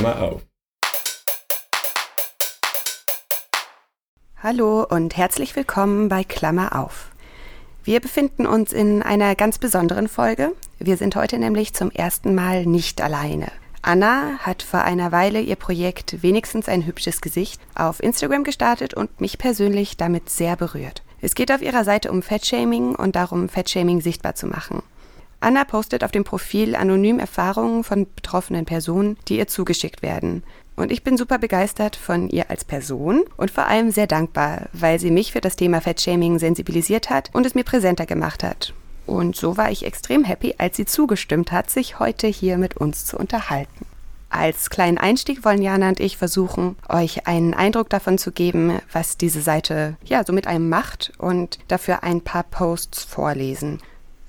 Klammer auf. Hallo und herzlich willkommen bei Klammer auf. Wir befinden uns in einer ganz besonderen Folge. Wir sind heute nämlich zum ersten Mal nicht alleine. Anna hat vor einer Weile ihr Projekt Wenigstens ein hübsches Gesicht auf Instagram gestartet und mich persönlich damit sehr berührt. Es geht auf ihrer Seite um Fettshaming und darum, Fettshaming sichtbar zu machen. Anna postet auf dem Profil anonym Erfahrungen von betroffenen Personen, die ihr zugeschickt werden. Und ich bin super begeistert von ihr als Person und vor allem sehr dankbar, weil sie mich für das Thema Fettshaming sensibilisiert hat und es mir präsenter gemacht hat. Und so war ich extrem happy, als sie zugestimmt hat, sich heute hier mit uns zu unterhalten. Als kleinen Einstieg wollen Jana und ich versuchen, euch einen Eindruck davon zu geben, was diese Seite ja so mit einem macht und dafür ein paar Posts vorlesen.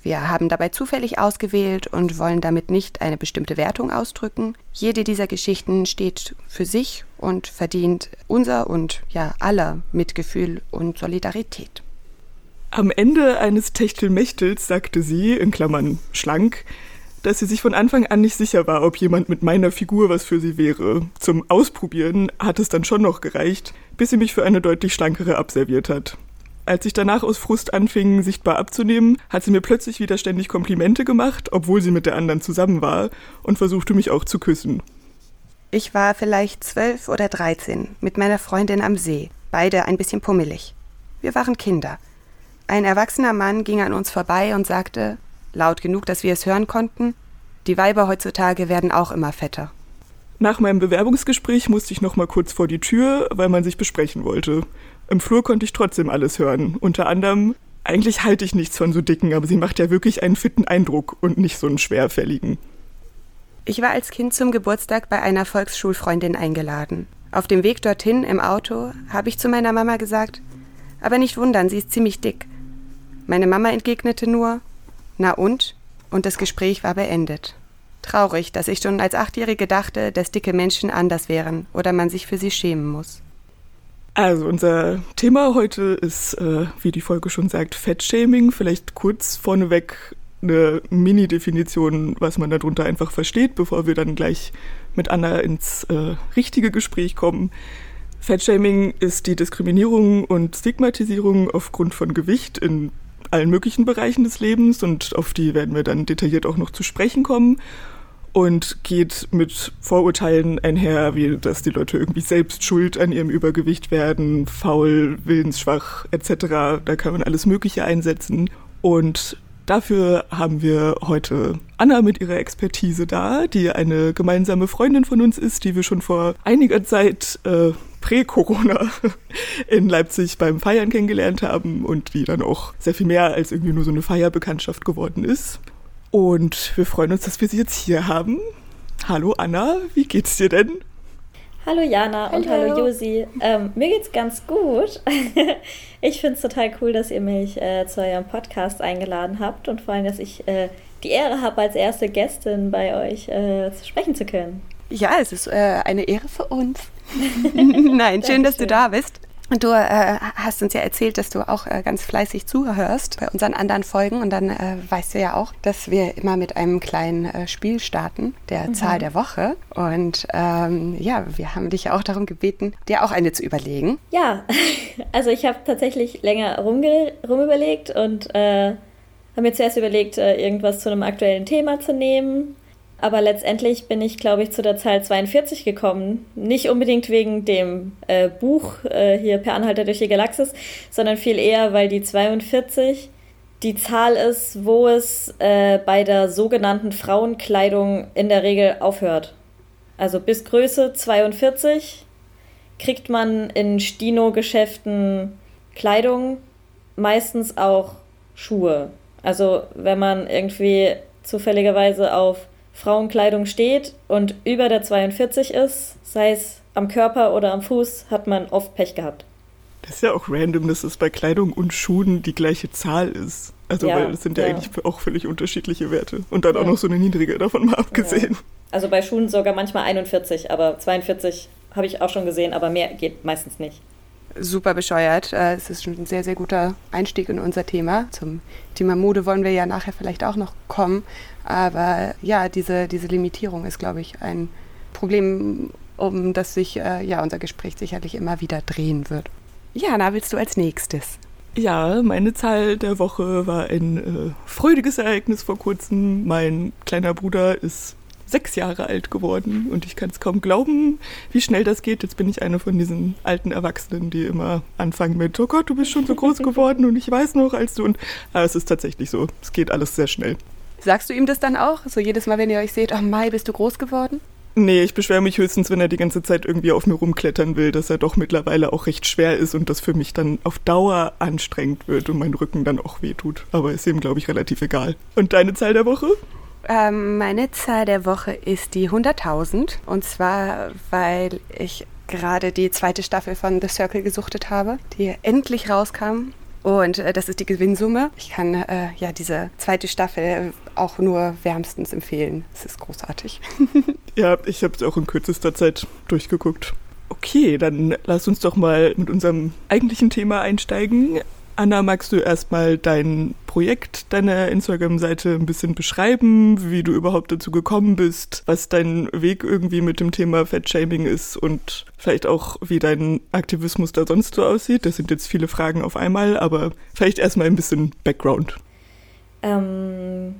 Wir haben dabei zufällig ausgewählt und wollen damit nicht eine bestimmte Wertung ausdrücken. Jede dieser Geschichten steht für sich und verdient unser und ja aller Mitgefühl und Solidarität. Am Ende eines Techtelmächtels sagte sie, in Klammern schlank, dass sie sich von Anfang an nicht sicher war, ob jemand mit meiner Figur was für sie wäre. Zum Ausprobieren hat es dann schon noch gereicht, bis sie mich für eine deutlich schlankere abserviert hat. Als ich danach aus Frust anfing, sichtbar abzunehmen, hat sie mir plötzlich wieder ständig Komplimente gemacht, obwohl sie mit der anderen zusammen war, und versuchte mich auch zu küssen. Ich war vielleicht zwölf oder dreizehn mit meiner Freundin am See, beide ein bisschen pummelig. Wir waren Kinder. Ein erwachsener Mann ging an uns vorbei und sagte, laut genug, dass wir es hören konnten, die Weiber heutzutage werden auch immer fetter. Nach meinem Bewerbungsgespräch musste ich noch mal kurz vor die Tür, weil man sich besprechen wollte. Im Flur konnte ich trotzdem alles hören. Unter anderem, eigentlich halte ich nichts von so dicken, aber sie macht ja wirklich einen fitten Eindruck und nicht so einen schwerfälligen. Ich war als Kind zum Geburtstag bei einer Volksschulfreundin eingeladen. Auf dem Weg dorthin im Auto habe ich zu meiner Mama gesagt, aber nicht wundern, sie ist ziemlich dick. Meine Mama entgegnete nur, na und? Und das Gespräch war beendet. Traurig, dass ich schon als Achtjährige dachte, dass dicke Menschen anders wären oder man sich für sie schämen muss. Also unser Thema heute ist, äh, wie die Folge schon sagt, Fettshaming. Vielleicht kurz vorneweg eine Mini-Definition, was man darunter einfach versteht, bevor wir dann gleich mit Anna ins äh, richtige Gespräch kommen. Fettshaming ist die Diskriminierung und Stigmatisierung aufgrund von Gewicht in allen möglichen Bereichen des Lebens und auf die werden wir dann detailliert auch noch zu sprechen kommen und geht mit Vorurteilen einher, wie dass die Leute irgendwie selbst schuld an ihrem Übergewicht werden, faul, willensschwach etc. Da kann man alles Mögliche einsetzen und Dafür haben wir heute Anna mit ihrer Expertise da, die eine gemeinsame Freundin von uns ist, die wir schon vor einiger Zeit äh, prä-Corona in Leipzig beim Feiern kennengelernt haben und die dann auch sehr viel mehr als irgendwie nur so eine Feierbekanntschaft geworden ist. Und wir freuen uns, dass wir sie jetzt hier haben. Hallo Anna, wie geht's dir denn? Hallo Jana und hallo, hallo Josi. Ähm, mir geht's ganz gut. ich finde es total cool, dass ihr mich äh, zu eurem Podcast eingeladen habt und vor allem, dass ich äh, die Ehre habe, als erste Gästin bei euch äh, sprechen zu können. Ja, es ist äh, eine Ehre für uns. Nein, schön, dass du da bist. Und du äh, hast uns ja erzählt, dass du auch äh, ganz fleißig zuhörst bei unseren anderen Folgen. Und dann äh, weißt du ja auch, dass wir immer mit einem kleinen äh, Spiel starten, der mhm. Zahl der Woche. Und ähm, ja, wir haben dich ja auch darum gebeten, dir auch eine zu überlegen. Ja, also ich habe tatsächlich länger rumüberlegt und äh, habe mir zuerst überlegt, äh, irgendwas zu einem aktuellen Thema zu nehmen. Aber letztendlich bin ich, glaube ich, zu der Zahl 42 gekommen. Nicht unbedingt wegen dem äh, Buch äh, hier Per Anhalter durch die Galaxis, sondern viel eher, weil die 42 die Zahl ist, wo es äh, bei der sogenannten Frauenkleidung in der Regel aufhört. Also bis Größe 42 kriegt man in Stino-Geschäften Kleidung, meistens auch Schuhe. Also wenn man irgendwie zufälligerweise auf Frauenkleidung steht und über der 42 ist, sei es am Körper oder am Fuß, hat man oft Pech gehabt. Das ist ja auch random, dass es bei Kleidung und Schuhen die gleiche Zahl ist. Also, ja, weil das sind ja, ja, eigentlich auch völlig unterschiedliche Werte. Und dann ja. auch noch so eine niedrige davon mal abgesehen. Also bei Schuhen sogar manchmal 41, aber 42 habe ich auch schon gesehen, aber mehr geht meistens nicht super bescheuert. Äh, es ist schon ein sehr, sehr guter Einstieg in unser Thema. Zum Thema Mode wollen wir ja nachher vielleicht auch noch kommen. Aber ja, diese, diese Limitierung ist, glaube ich, ein Problem, um das sich äh, ja unser Gespräch sicherlich immer wieder drehen wird. Jana, willst du als nächstes? Ja, meine Zahl der Woche war ein äh, freudiges Ereignis vor kurzem. Mein kleiner Bruder ist sechs Jahre alt geworden und ich kann es kaum glauben, wie schnell das geht. Jetzt bin ich eine von diesen alten Erwachsenen, die immer anfangen mit, oh Gott, du bist schon so groß geworden und ich weiß noch, als du und aber es ist tatsächlich so. Es geht alles sehr schnell. Sagst du ihm das dann auch? So jedes Mal, wenn ihr euch seht, oh Mai, bist du groß geworden? Nee, ich beschwere mich höchstens, wenn er die ganze Zeit irgendwie auf mir rumklettern will, dass er doch mittlerweile auch recht schwer ist und das für mich dann auf Dauer anstrengend wird und mein Rücken dann auch wehtut. Aber ist ihm, glaube ich, relativ egal. Und deine Zahl der Woche? Ähm, meine Zahl der Woche ist die 100.000. Und zwar, weil ich gerade die zweite Staffel von The Circle gesuchtet habe, die endlich rauskam. Und äh, das ist die Gewinnsumme. Ich kann äh, ja diese zweite Staffel auch nur wärmstens empfehlen. Es ist großartig. ja, ich habe es auch in kürzester Zeit durchgeguckt. Okay, dann lass uns doch mal mit unserem eigentlichen Thema einsteigen. Anna, magst du erstmal dein Projekt, deine Instagram-Seite ein bisschen beschreiben, wie du überhaupt dazu gekommen bist, was dein Weg irgendwie mit dem Thema Fettshaming ist und vielleicht auch, wie dein Aktivismus da sonst so aussieht? Das sind jetzt viele Fragen auf einmal, aber vielleicht erstmal ein bisschen Background. Ähm,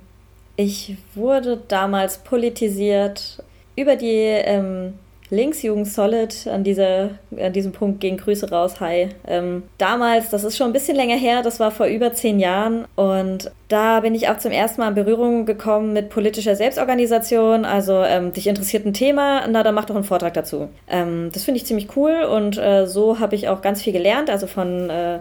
ich wurde damals politisiert über die ähm, Linksjugend Solid an, dieser, an diesem Punkt gehen Grüße raus. Hi. Ähm, damals, das ist schon ein bisschen länger her, das war vor über zehn Jahren. Und da bin ich auch zum ersten Mal in Berührung gekommen mit politischer Selbstorganisation. Also, ähm, dich interessiert ein Thema, na, dann mach doch einen Vortrag dazu. Ähm, das finde ich ziemlich cool und äh, so habe ich auch ganz viel gelernt. Also von. Äh,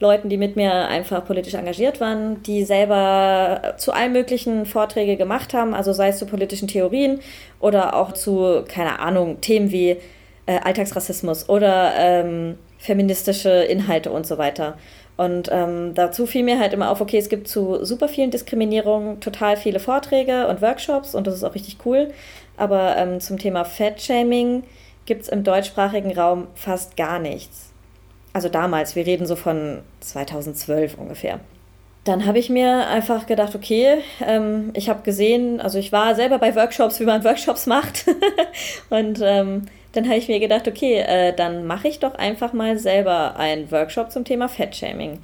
Leuten, die mit mir einfach politisch engagiert waren, die selber zu allen möglichen Vorträge gemacht haben, also sei es zu politischen Theorien oder auch zu, keine Ahnung, Themen wie äh, Alltagsrassismus oder ähm, feministische Inhalte und so weiter. Und ähm, dazu fiel mir halt immer auf, okay, es gibt zu super vielen Diskriminierungen total viele Vorträge und Workshops und das ist auch richtig cool. Aber ähm, zum Thema Fat-Shaming gibt es im deutschsprachigen Raum fast gar nichts also damals, wir reden so von 2012 ungefähr. Dann habe ich mir einfach gedacht, okay, ähm, ich habe gesehen, also ich war selber bei Workshops, wie man Workshops macht. und ähm, dann habe ich mir gedacht, okay, äh, dann mache ich doch einfach mal selber einen Workshop zum Thema Fettshaming.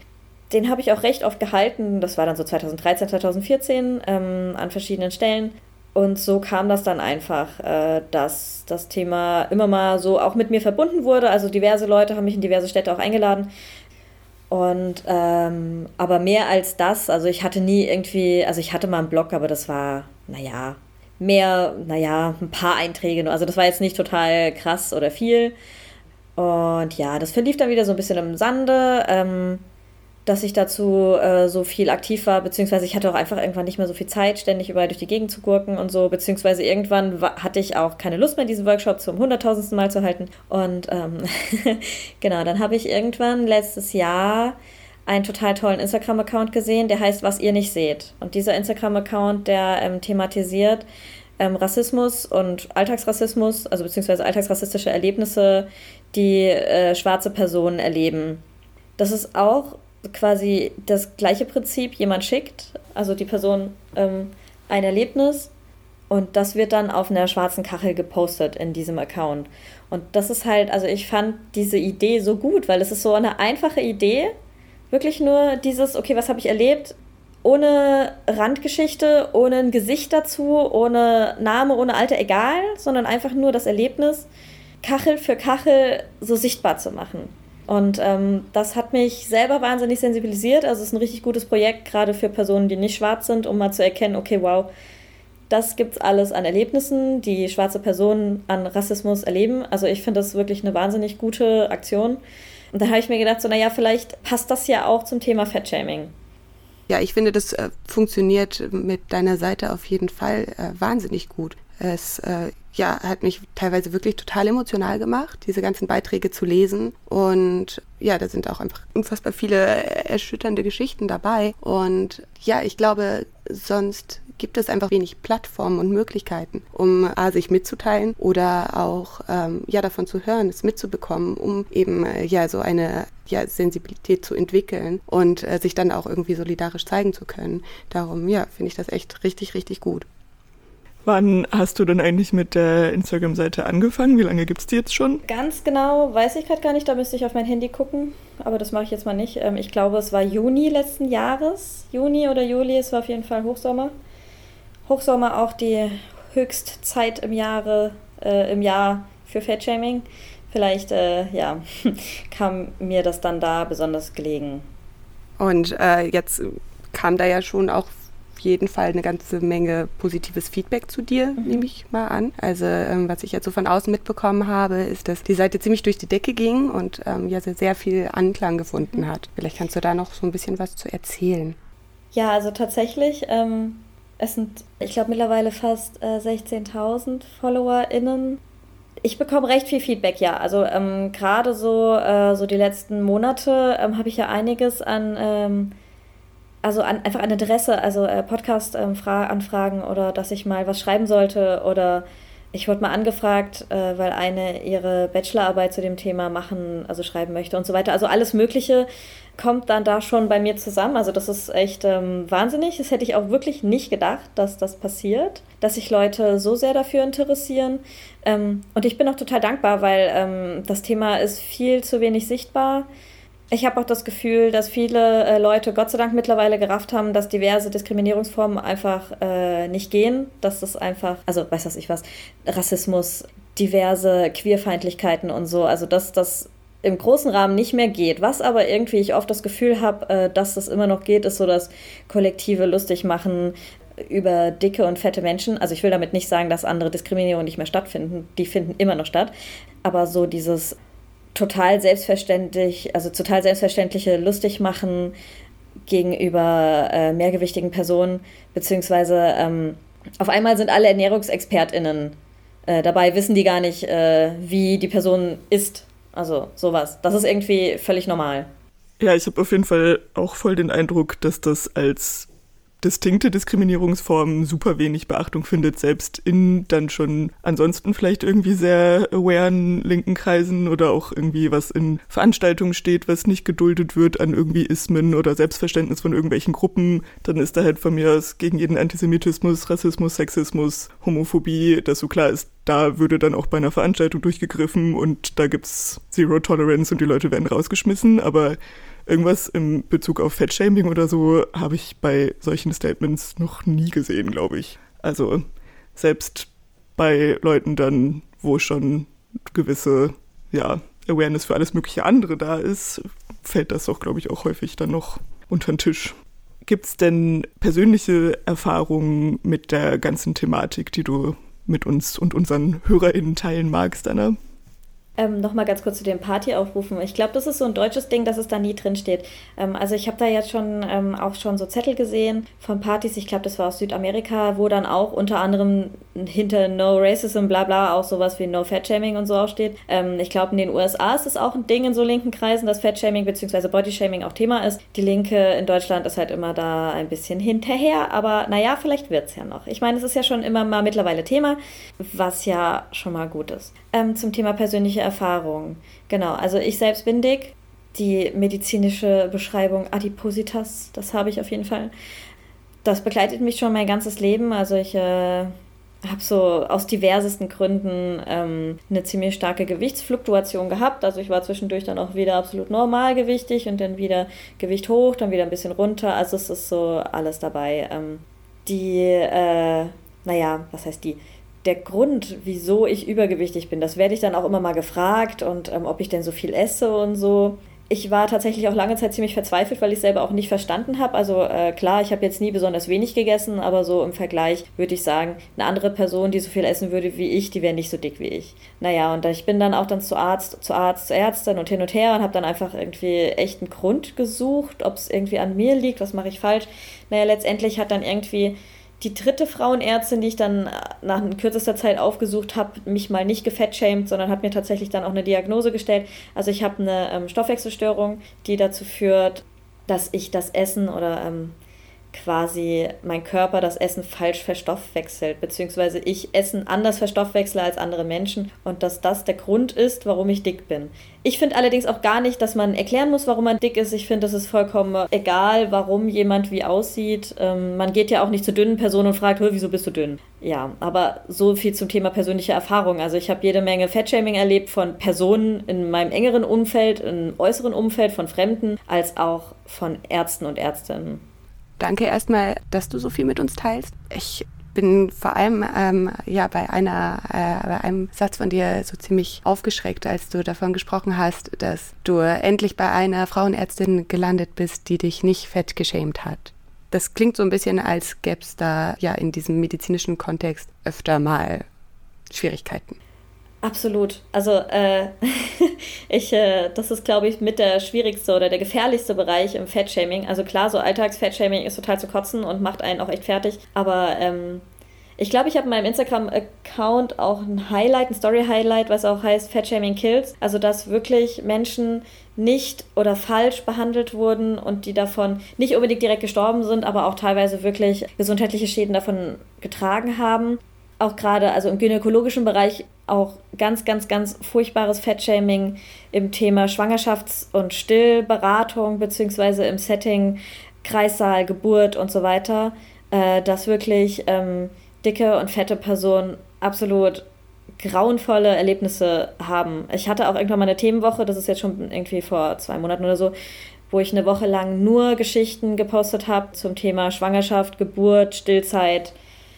Den habe ich auch recht oft gehalten, das war dann so 2013, 2014 ähm, an verschiedenen Stellen. Und so kam das dann einfach, äh, dass das Thema immer mal so auch mit mir verbunden wurde. Also diverse Leute haben mich in diverse Städte auch eingeladen. Und ähm, aber mehr als das, also ich hatte nie irgendwie, also ich hatte mal einen Blog, aber das war, naja, mehr, naja, ein paar Einträge. Also das war jetzt nicht total krass oder viel. Und ja, das verlief dann wieder so ein bisschen im Sande. Ähm, dass ich dazu äh, so viel aktiv war, beziehungsweise ich hatte auch einfach irgendwann nicht mehr so viel Zeit, ständig überall durch die Gegend zu gurken und so, beziehungsweise irgendwann hatte ich auch keine Lust mehr, diesen Workshop zum hunderttausendsten Mal zu halten. Und ähm, genau, dann habe ich irgendwann letztes Jahr einen total tollen Instagram-Account gesehen, der heißt Was ihr nicht seht. Und dieser Instagram-Account, der ähm, thematisiert ähm, Rassismus und Alltagsrassismus, also beziehungsweise alltagsrassistische Erlebnisse, die äh, schwarze Personen erleben. Das ist auch quasi das gleiche Prinzip, jemand schickt, also die Person ähm, ein Erlebnis und das wird dann auf einer schwarzen Kachel gepostet in diesem Account. Und das ist halt, also ich fand diese Idee so gut, weil es ist so eine einfache Idee, wirklich nur dieses, okay, was habe ich erlebt, ohne Randgeschichte, ohne ein Gesicht dazu, ohne Name, ohne Alter, egal, sondern einfach nur das Erlebnis, Kachel für Kachel so sichtbar zu machen. Und ähm, das hat mich selber wahnsinnig sensibilisiert. Also es ist ein richtig gutes Projekt, gerade für Personen, die nicht schwarz sind, um mal zu erkennen, okay, wow, das gibt es alles an Erlebnissen, die schwarze Personen an Rassismus erleben. Also ich finde das wirklich eine wahnsinnig gute Aktion. Und da habe ich mir gedacht, so, naja, vielleicht passt das ja auch zum Thema Fettshaming. Ja, ich finde, das äh, funktioniert mit deiner Seite auf jeden Fall äh, wahnsinnig gut. Es äh, ja, hat mich teilweise wirklich total emotional gemacht, diese ganzen Beiträge zu lesen. Und ja, da sind auch einfach unfassbar viele erschütternde Geschichten dabei. Und ja, ich glaube, sonst gibt es einfach wenig Plattformen und Möglichkeiten, um A, sich mitzuteilen oder auch ähm, ja, davon zu hören, es mitzubekommen, um eben äh, ja so eine ja, Sensibilität zu entwickeln und äh, sich dann auch irgendwie solidarisch zeigen zu können. Darum, ja, finde ich das echt richtig, richtig gut. Wann hast du denn eigentlich mit der Instagram-Seite angefangen? Wie lange gibt es die jetzt schon? Ganz genau weiß ich gerade gar nicht, da müsste ich auf mein Handy gucken, aber das mache ich jetzt mal nicht. Ähm, ich glaube, es war Juni letzten Jahres, Juni oder Juli, es war auf jeden Fall Hochsommer. Hochsommer auch die Höchstzeit im Jahre, äh, im Jahr für Fatshaming. Vielleicht, äh, ja, kam mir das dann da besonders gelegen. Und äh, jetzt kam da ja schon auch jeden Fall eine ganze Menge positives Feedback zu dir, mhm. nehme ich mal an. Also ähm, was ich jetzt so von außen mitbekommen habe, ist, dass die Seite ziemlich durch die Decke ging und ähm, ja sehr viel Anklang gefunden mhm. hat. Vielleicht kannst du da noch so ein bisschen was zu erzählen. Ja, also tatsächlich, ähm, es sind, ich glaube, mittlerweile fast äh, 16.000 FollowerInnen. Ich bekomme recht viel Feedback, ja. Also ähm, gerade so, äh, so die letzten Monate ähm, habe ich ja einiges an ähm, also an, einfach an Adresse, also äh, Podcast-Anfragen ähm, oder dass ich mal was schreiben sollte oder ich wurde mal angefragt, äh, weil eine ihre Bachelorarbeit zu dem Thema machen, also schreiben möchte und so weiter. Also alles Mögliche kommt dann da schon bei mir zusammen. Also das ist echt ähm, wahnsinnig. Das hätte ich auch wirklich nicht gedacht, dass das passiert, dass sich Leute so sehr dafür interessieren. Ähm, und ich bin auch total dankbar, weil ähm, das Thema ist viel zu wenig sichtbar. Ich habe auch das Gefühl, dass viele äh, Leute Gott sei Dank mittlerweile gerafft haben, dass diverse Diskriminierungsformen einfach äh, nicht gehen. Dass das einfach, also weiß was ich was, Rassismus, diverse Queerfeindlichkeiten und so, also dass das im großen Rahmen nicht mehr geht. Was aber irgendwie ich oft das Gefühl habe, äh, dass das immer noch geht, ist so das kollektive Lustigmachen über dicke und fette Menschen. Also ich will damit nicht sagen, dass andere Diskriminierungen nicht mehr stattfinden. Die finden immer noch statt. Aber so dieses total selbstverständlich, also total selbstverständliche lustig machen gegenüber äh, mehrgewichtigen Personen, beziehungsweise ähm, auf einmal sind alle ErnährungsexpertInnen äh, dabei, wissen die gar nicht, äh, wie die Person ist. Also sowas. Das ist irgendwie völlig normal. Ja, ich habe auf jeden Fall auch voll den Eindruck, dass das als distinkte Diskriminierungsform super wenig Beachtung findet, selbst in dann schon ansonsten vielleicht irgendwie sehr awaren linken Kreisen oder auch irgendwie was in Veranstaltungen steht, was nicht geduldet wird an irgendwie Ismen oder Selbstverständnis von irgendwelchen Gruppen, dann ist da halt von mir aus gegen jeden Antisemitismus, Rassismus, Sexismus, Homophobie, dass so klar ist, da würde dann auch bei einer Veranstaltung durchgegriffen und da gibt's Zero Tolerance und die Leute werden rausgeschmissen, aber Irgendwas im Bezug auf Fettshaming oder so habe ich bei solchen Statements noch nie gesehen, glaube ich. Also selbst bei Leuten dann, wo schon gewisse, ja, Awareness für alles mögliche andere da ist, fällt das auch, glaube ich, auch häufig dann noch unter den Tisch. Gibt es denn persönliche Erfahrungen mit der ganzen Thematik, die du mit uns und unseren HörerInnen teilen magst, Anna? Ähm, Nochmal ganz kurz zu den Partyaufrufen. Ich glaube, das ist so ein deutsches Ding, dass es da nie drin steht. Ähm, also ich habe da jetzt schon ähm, auch schon so Zettel gesehen von Partys, ich glaube, das war aus Südamerika, wo dann auch unter anderem hinter No Racism, bla bla, auch sowas wie No Fat Shaming und so auch steht. Ähm, ich glaube, in den USA ist es auch ein Ding in so linken Kreisen, dass Fat Shaming bzw. Body Shaming auch Thema ist. Die Linke in Deutschland ist halt immer da ein bisschen hinterher, aber naja, vielleicht wird es ja noch. Ich meine, es ist ja schon immer mal mittlerweile Thema, was ja schon mal gut ist. Ähm, zum Thema persönliche Erfahrungen. Genau, also ich selbst bin dick. Die medizinische Beschreibung Adipositas, das habe ich auf jeden Fall. Das begleitet mich schon mein ganzes Leben. Also ich äh, habe so aus diversesten Gründen ähm, eine ziemlich starke Gewichtsfluktuation gehabt. Also ich war zwischendurch dann auch wieder absolut normalgewichtig und dann wieder Gewicht hoch, dann wieder ein bisschen runter. Also es ist so alles dabei. Ähm, die, äh, naja, was heißt die? Der Grund, wieso ich übergewichtig bin. Das werde ich dann auch immer mal gefragt und ähm, ob ich denn so viel esse und so. Ich war tatsächlich auch lange Zeit ziemlich verzweifelt, weil ich selber auch nicht verstanden habe. Also äh, klar, ich habe jetzt nie besonders wenig gegessen, aber so im Vergleich würde ich sagen, eine andere Person, die so viel essen würde wie ich, die wäre nicht so dick wie ich. Naja, und ich bin dann auch dann zu Arzt, zu Arzt, zu Ärztin und hin und her und habe dann einfach irgendwie echt einen Grund gesucht, ob es irgendwie an mir liegt, was mache ich falsch. Naja, letztendlich hat dann irgendwie die dritte Frauenärztin, die ich dann nach kürzester Zeit aufgesucht habe, mich mal nicht gefettshamed, sondern hat mir tatsächlich dann auch eine Diagnose gestellt. Also ich habe eine ähm, Stoffwechselstörung, die dazu führt, dass ich das Essen oder ähm, quasi mein Körper das Essen falsch verstoffwechselt, beziehungsweise ich Essen anders verstoffwechsle als andere Menschen und dass das der Grund ist, warum ich dick bin. Ich finde allerdings auch gar nicht, dass man erklären muss, warum man dick ist. Ich finde, es ist vollkommen egal, warum jemand wie aussieht. Ähm, man geht ja auch nicht zu dünnen Personen und fragt, wieso bist du dünn? Ja, aber so viel zum Thema persönliche Erfahrung. Also ich habe jede Menge Fettshaming erlebt von Personen in meinem engeren Umfeld, im äußeren Umfeld, von Fremden, als auch von Ärzten und Ärztinnen. Danke erstmal, dass du so viel mit uns teilst. Ich bin vor allem ähm, ja bei einer äh, bei einem Satz von dir so ziemlich aufgeschreckt, als du davon gesprochen hast, dass du endlich bei einer Frauenärztin gelandet bist, die dich nicht fett geschämt hat. Das klingt so ein bisschen, als gäbe es da ja in diesem medizinischen Kontext öfter mal Schwierigkeiten. Absolut. Also äh, ich, äh, das ist, glaube ich, mit der schwierigste oder der gefährlichste Bereich im Fettshaming. Also klar, so Alltagsfettshaming ist total zu kotzen und macht einen auch echt fertig. Aber ähm, ich glaube, ich habe in meinem Instagram-Account auch ein Highlight, ein Story-Highlight, was auch heißt Fettshaming Kills. Also dass wirklich Menschen nicht oder falsch behandelt wurden und die davon nicht unbedingt direkt gestorben sind, aber auch teilweise wirklich gesundheitliche Schäden davon getragen haben auch gerade, also im gynäkologischen Bereich auch ganz, ganz, ganz furchtbares Fettshaming im Thema Schwangerschafts- und Stillberatung, beziehungsweise im Setting Kreissaal, Geburt und so weiter, äh, dass wirklich ähm, dicke und fette Personen absolut grauenvolle Erlebnisse haben. Ich hatte auch irgendwann mal eine Themenwoche, das ist jetzt schon irgendwie vor zwei Monaten oder so, wo ich eine Woche lang nur Geschichten gepostet habe zum Thema Schwangerschaft, Geburt, Stillzeit,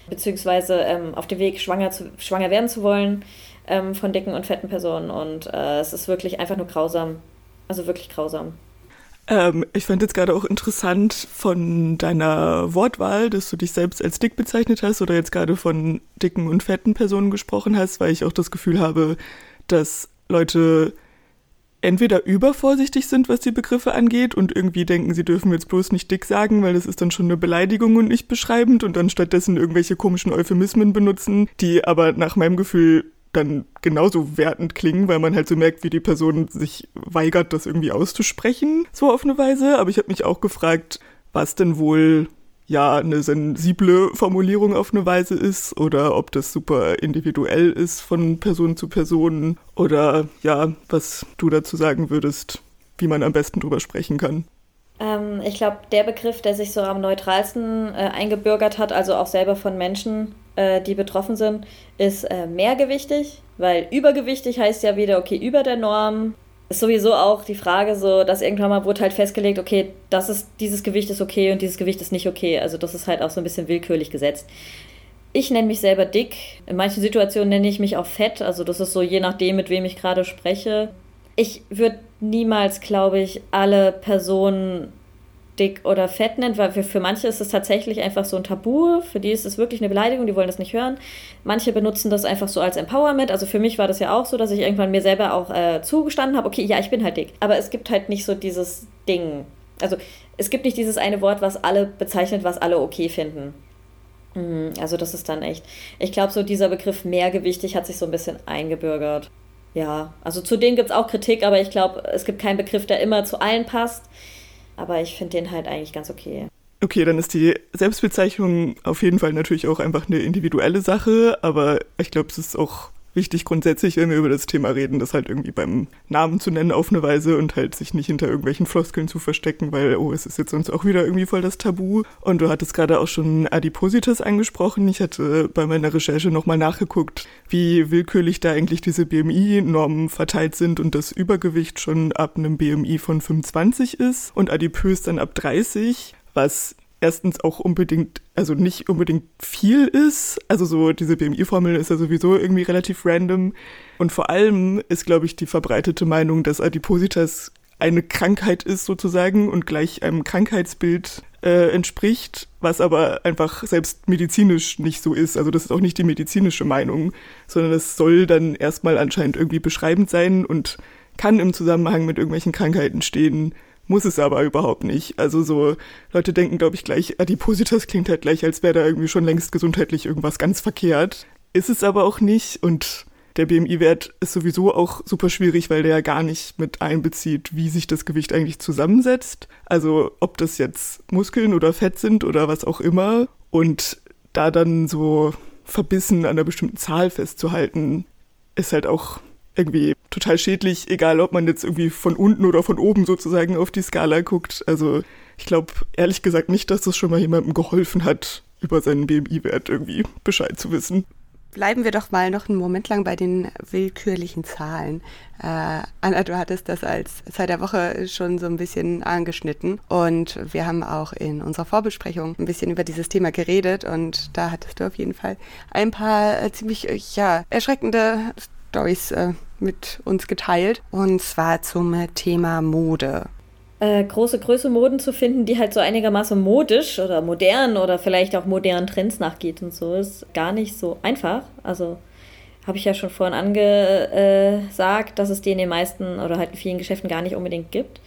beziehungsweise ähm, auf dem Weg, schwanger, zu, schwanger werden zu wollen ähm, von dicken und fetten Personen. Und äh, es ist wirklich einfach nur grausam. Also wirklich grausam. Ähm, ich fand jetzt gerade auch interessant von deiner Wortwahl, dass du dich selbst als dick bezeichnet hast oder jetzt gerade von dicken und fetten Personen gesprochen hast, weil ich auch das Gefühl habe, dass Leute entweder übervorsichtig sind, was die Begriffe angeht und irgendwie denken, sie dürfen jetzt bloß nicht dick sagen, weil das ist dann schon eine Beleidigung und nicht beschreibend und dann stattdessen irgendwelche komischen Euphemismen benutzen, die aber nach meinem Gefühl dann genauso wertend klingen, weil man halt so merkt, wie die Person sich weigert, das irgendwie auszusprechen, so auf eine Weise. Aber ich habe mich auch gefragt, was denn wohl ja eine sensible Formulierung auf eine Weise ist oder ob das super individuell ist von Person zu Person oder ja, was du dazu sagen würdest, wie man am besten drüber sprechen kann. Ähm, ich glaube, der Begriff, der sich so am neutralsten äh, eingebürgert hat, also auch selber von Menschen, äh, die betroffen sind, ist äh, mehrgewichtig, weil übergewichtig heißt ja wieder, okay, über der Norm, ist sowieso auch die Frage so, dass irgendwann mal wurde halt festgelegt, okay, das ist, dieses Gewicht ist okay und dieses Gewicht ist nicht okay. Also das ist halt auch so ein bisschen willkürlich gesetzt. Ich nenne mich selber dick. In manchen Situationen nenne ich mich auch fett. Also das ist so je nachdem, mit wem ich gerade spreche. Ich würde niemals, glaube ich, alle Personen dick oder fett nennt, weil für, für manche ist es tatsächlich einfach so ein Tabu, für die ist es wirklich eine Beleidigung, die wollen das nicht hören. Manche benutzen das einfach so als Empowerment. Also für mich war das ja auch so, dass ich irgendwann mir selber auch äh, zugestanden habe, okay, ja, ich bin halt dick. Aber es gibt halt nicht so dieses Ding. Also es gibt nicht dieses eine Wort, was alle bezeichnet, was alle okay finden. Mhm, also das ist dann echt. Ich glaube, so dieser Begriff mehrgewichtig hat sich so ein bisschen eingebürgert. Ja, also zu denen gibt es auch Kritik, aber ich glaube, es gibt keinen Begriff, der immer zu allen passt. Aber ich finde den halt eigentlich ganz okay. Okay, dann ist die Selbstbezeichnung auf jeden Fall natürlich auch einfach eine individuelle Sache, aber ich glaube, es ist auch wichtig grundsätzlich, wenn wir über das Thema reden, das halt irgendwie beim Namen zu nennen auf eine Weise und halt sich nicht hinter irgendwelchen Floskeln zu verstecken, weil, oh, es ist jetzt sonst auch wieder irgendwie voll das Tabu. Und du hattest gerade auch schon Adipositas angesprochen. Ich hatte bei meiner Recherche nochmal nachgeguckt, wie willkürlich da eigentlich diese BMI-Normen verteilt sind und das Übergewicht schon ab einem BMI von 25 ist und adipös dann ab 30, was erstens auch unbedingt, also nicht unbedingt viel ist. Also so diese BMI-Formel ist ja sowieso irgendwie relativ random. Und vor allem ist, glaube ich, die verbreitete Meinung, dass Adipositas eine Krankheit ist sozusagen und gleich einem Krankheitsbild äh, entspricht, was aber einfach selbst medizinisch nicht so ist. Also das ist auch nicht die medizinische Meinung, sondern es soll dann erstmal anscheinend irgendwie beschreibend sein und kann im Zusammenhang mit irgendwelchen Krankheiten stehen, muss es aber überhaupt nicht. Also so, Leute denken, glaube ich, gleich, Adipositas klingt halt gleich, als wäre da irgendwie schon längst gesundheitlich irgendwas ganz verkehrt. Ist es aber auch nicht und der BMI-Wert ist sowieso auch super schwierig, weil der ja gar nicht mit einbezieht, wie sich das Gewicht eigentlich zusammensetzt. Also ob das jetzt Muskeln oder Fett sind oder was auch immer. Und da dann so verbissen an einer bestimmten Zahl festzuhalten, ist halt auch irgendwie total schädlich, egal ob man jetzt irgendwie von unten oder von oben sozusagen auf die Skala guckt. Also ich glaube ehrlich gesagt nicht, dass das schon mal jemandem geholfen hat, über seinen BMI-Wert irgendwie Bescheid zu wissen. Bleiben wir doch mal noch einen Moment lang bei den willkürlichen Zahlen. Äh, Anna, du hattest das als Zeit der Woche schon so ein bisschen angeschnitten und wir haben auch in unserer Vorbesprechung ein bisschen über dieses Thema geredet und da hattest du auf jeden Fall ein paar äh, ziemlich äh, ja, erschreckende Stories äh, mit uns geteilt und zwar zum Thema Mode äh, große Größe Moden zu finden, die halt so einigermaßen modisch oder modern oder vielleicht auch modernen Trends nachgeht und so, ist gar nicht so einfach. Also habe ich ja schon vorhin angesagt, dass es die in den meisten oder halt in vielen Geschäften gar nicht unbedingt gibt.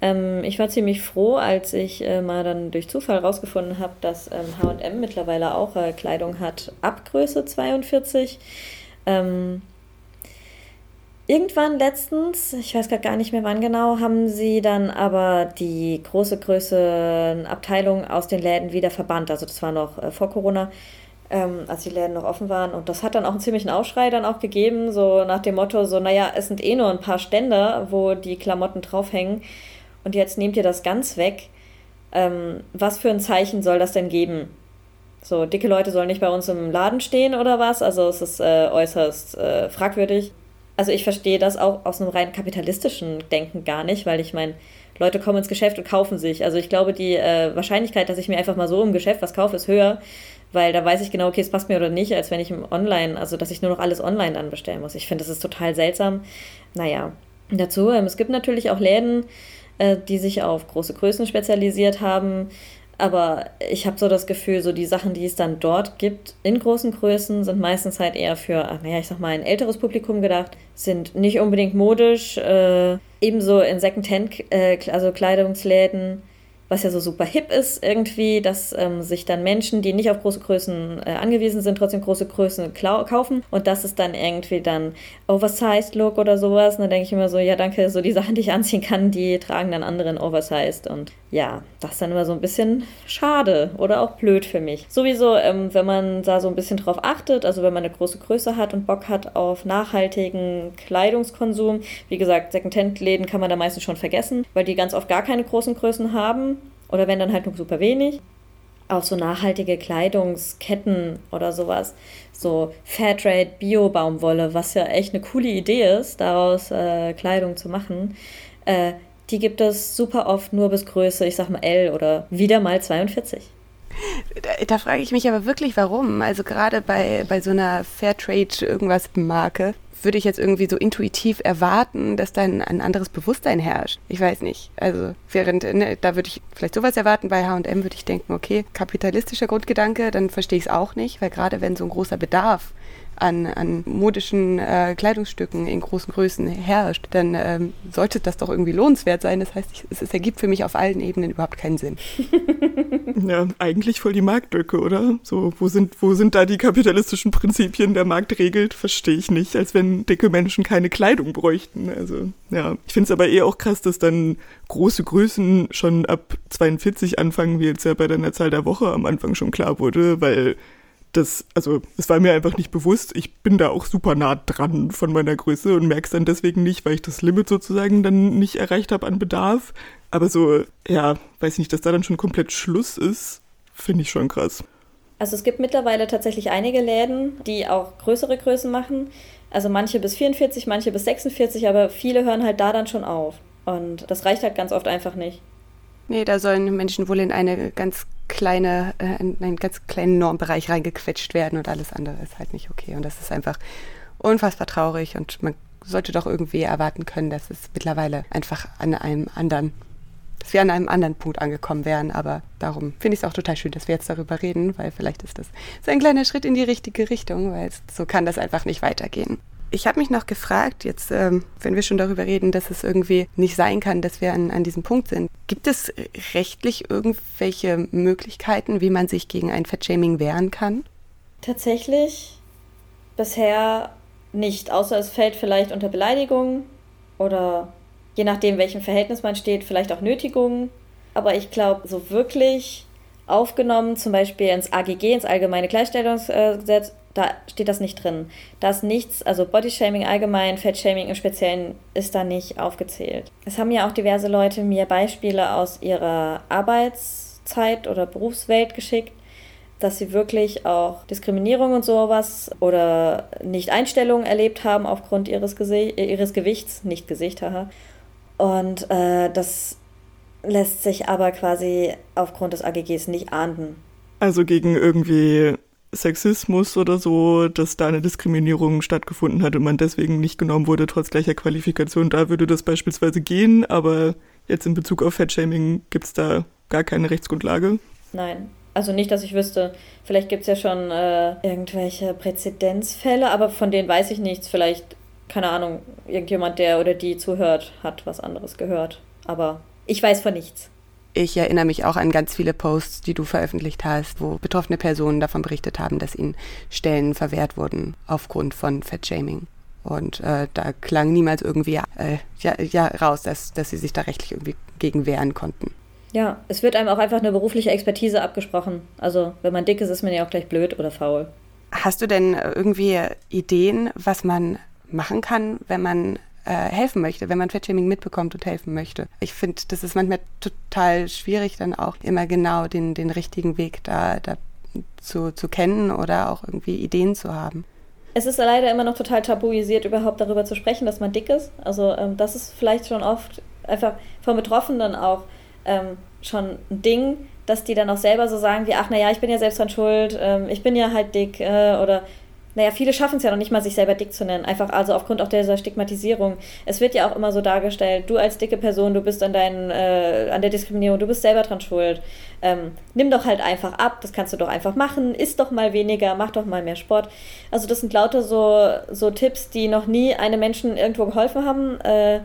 Ähm, ich war ziemlich froh, als ich äh, mal dann durch Zufall rausgefunden habe, dass HM ähm, mittlerweile auch äh, Kleidung hat ab Größe 42. Ähm, Irgendwann letztens, ich weiß gar nicht mehr wann genau, haben sie dann aber die große Größe Abteilung aus den Läden wieder verbannt. Also das war noch äh, vor Corona, ähm, als die Läden noch offen waren. Und das hat dann auch einen ziemlichen Aufschrei dann auch gegeben, so nach dem Motto, so, naja, es sind eh nur ein paar Ständer, wo die Klamotten draufhängen. Und jetzt nehmt ihr das ganz weg. Ähm, was für ein Zeichen soll das denn geben? So, dicke Leute sollen nicht bei uns im Laden stehen oder was? Also es ist äh, äußerst äh, fragwürdig also ich verstehe das auch aus einem rein kapitalistischen Denken gar nicht, weil ich meine, Leute kommen ins Geschäft und kaufen sich. Also ich glaube, die äh, Wahrscheinlichkeit, dass ich mir einfach mal so im Geschäft was kaufe, ist höher, weil da weiß ich genau, okay, es passt mir oder nicht, als wenn ich im Online, also dass ich nur noch alles online dann bestellen muss. Ich finde, das ist total seltsam. Naja, dazu, ähm, es gibt natürlich auch Läden, äh, die sich auf große Größen spezialisiert haben. Aber ich habe so das Gefühl, so die Sachen, die es dann dort gibt, in großen Größen, sind meistens halt eher für, naja, ich sag mal, ein älteres Publikum gedacht, sind nicht unbedingt modisch, äh, ebenso in Secondhand, äh, also Kleidungsläden was ja so super hip ist irgendwie, dass ähm, sich dann Menschen, die nicht auf große Größen äh, angewiesen sind, trotzdem große Größen kaufen und das ist dann irgendwie dann Oversized Look oder sowas. Und dann denke ich immer so, ja danke, so die Sachen, die ich anziehen kann, die tragen dann anderen Oversized und ja, das ist dann immer so ein bisschen schade oder auch blöd für mich. Sowieso, ähm, wenn man da so ein bisschen drauf achtet, also wenn man eine große Größe hat und Bock hat auf nachhaltigen Kleidungskonsum, wie gesagt, Secondhand-Läden kann man da meistens schon vergessen, weil die ganz oft gar keine großen Größen haben oder wenn dann halt nur super wenig. Auch so nachhaltige Kleidungsketten oder sowas. So Fairtrade Bio-Baumwolle, was ja echt eine coole Idee ist, daraus äh, Kleidung zu machen. Äh, die gibt es super oft nur bis Größe, ich sag mal L oder wieder mal 42. Da, da frage ich mich aber wirklich, warum. Also gerade bei, bei so einer Fairtrade irgendwas Marke, würde ich jetzt irgendwie so intuitiv erwarten, dass dann ein anderes Bewusstsein herrscht. Ich weiß nicht. Also während, ne, da würde ich vielleicht sowas erwarten, bei HM würde ich denken, okay, kapitalistischer Grundgedanke, dann verstehe ich es auch nicht, weil gerade wenn so ein großer Bedarf an, an modischen äh, Kleidungsstücken in großen Größen herrscht, dann ähm, sollte das doch irgendwie lohnenswert sein. Das heißt, ich, es, es, ergibt für mich auf allen Ebenen überhaupt keinen Sinn. ja, eigentlich voll die Marktlücke, oder? So, wo sind, wo sind da die kapitalistischen Prinzipien, der Markt regelt? Verstehe ich nicht, als wenn dicke Menschen keine Kleidung bräuchten. Also, ja. Ich finde es aber eher auch krass, dass dann große Größen schon ab 42 anfangen, wie jetzt ja bei der Zahl der Woche am Anfang schon klar wurde, weil das, also es war mir einfach nicht bewusst. Ich bin da auch super nah dran von meiner Größe und merke es dann deswegen nicht, weil ich das Limit sozusagen dann nicht erreicht habe an Bedarf. Aber so, ja, weiß nicht, dass da dann schon komplett Schluss ist, finde ich schon krass. Also es gibt mittlerweile tatsächlich einige Läden, die auch größere Größen machen. Also manche bis 44, manche bis 46, aber viele hören halt da dann schon auf. Und das reicht halt ganz oft einfach nicht. Nee, da sollen Menschen wohl in eine ganz kleine, äh, in einen ganz kleinen Normbereich reingequetscht werden und alles andere ist halt nicht okay. Und das ist einfach unfassbar traurig und man sollte doch irgendwie erwarten können, dass es mittlerweile einfach an einem anderen, dass wir an einem anderen Punkt angekommen wären. Aber darum finde ich es auch total schön, dass wir jetzt darüber reden, weil vielleicht ist das so ein kleiner Schritt in die richtige Richtung, weil so kann das einfach nicht weitergehen. Ich habe mich noch gefragt, jetzt, ähm, wenn wir schon darüber reden, dass es irgendwie nicht sein kann, dass wir an, an diesem Punkt sind. Gibt es rechtlich irgendwelche Möglichkeiten, wie man sich gegen ein Fettshaming wehren kann? Tatsächlich bisher nicht, außer es fällt vielleicht unter Beleidigung oder je nachdem, welchem Verhältnis man steht, vielleicht auch Nötigung. Aber ich glaube, so wirklich aufgenommen, zum Beispiel ins AGG, ins Allgemeine Gleichstellungsgesetz, da steht das nicht drin. Da ist nichts, also Bodyshaming allgemein, Fettshaming im Speziellen ist da nicht aufgezählt. Es haben ja auch diverse Leute mir Beispiele aus ihrer Arbeitszeit oder Berufswelt geschickt, dass sie wirklich auch Diskriminierung und sowas oder Nicht-Einstellungen erlebt haben aufgrund ihres, Gese ihres Gewichts, nicht Gesicht, haha. Und äh, das lässt sich aber quasi aufgrund des AGGs nicht ahnden. Also gegen irgendwie Sexismus oder so, dass da eine Diskriminierung stattgefunden hat und man deswegen nicht genommen wurde, trotz gleicher Qualifikation. Da würde das beispielsweise gehen, aber jetzt in Bezug auf Fettshaming gibt es da gar keine Rechtsgrundlage. Nein, also nicht, dass ich wüsste. Vielleicht gibt es ja schon äh, irgendwelche Präzedenzfälle, aber von denen weiß ich nichts. Vielleicht, keine Ahnung, irgendjemand, der oder die zuhört, hat was anderes gehört. Aber ich weiß von nichts. Ich erinnere mich auch an ganz viele Posts, die du veröffentlicht hast, wo betroffene Personen davon berichtet haben, dass ihnen Stellen verwehrt wurden aufgrund von Fettshaming. Und äh, da klang niemals irgendwie äh, ja, ja, raus, dass, dass sie sich da rechtlich irgendwie gegen wehren konnten. Ja, es wird einem auch einfach eine berufliche Expertise abgesprochen. Also, wenn man dick ist, ist man ja auch gleich blöd oder faul. Hast du denn irgendwie Ideen, was man machen kann, wenn man äh, helfen möchte, wenn man Fettshaming mitbekommt und helfen möchte. Ich finde, das ist manchmal total schwierig, dann auch immer genau den, den richtigen Weg da, da zu, zu kennen oder auch irgendwie Ideen zu haben. Es ist leider immer noch total tabuisiert, überhaupt darüber zu sprechen, dass man dick ist. Also ähm, das ist vielleicht schon oft einfach von Betroffenen auch ähm, schon ein Ding, dass die dann auch selber so sagen wie, ach naja, ich bin ja selbst dran schuld, ähm, ich bin ja halt dick äh, oder naja, viele schaffen es ja noch nicht mal, sich selber dick zu nennen. Einfach also aufgrund auch dieser Stigmatisierung. Es wird ja auch immer so dargestellt, du als dicke Person, du bist an, deinen, äh, an der Diskriminierung, du bist selber dran schuld. Ähm, nimm doch halt einfach ab, das kannst du doch einfach machen, isst doch mal weniger, mach doch mal mehr Sport. Also das sind lauter so, so Tipps, die noch nie einem Menschen irgendwo geholfen haben. Äh,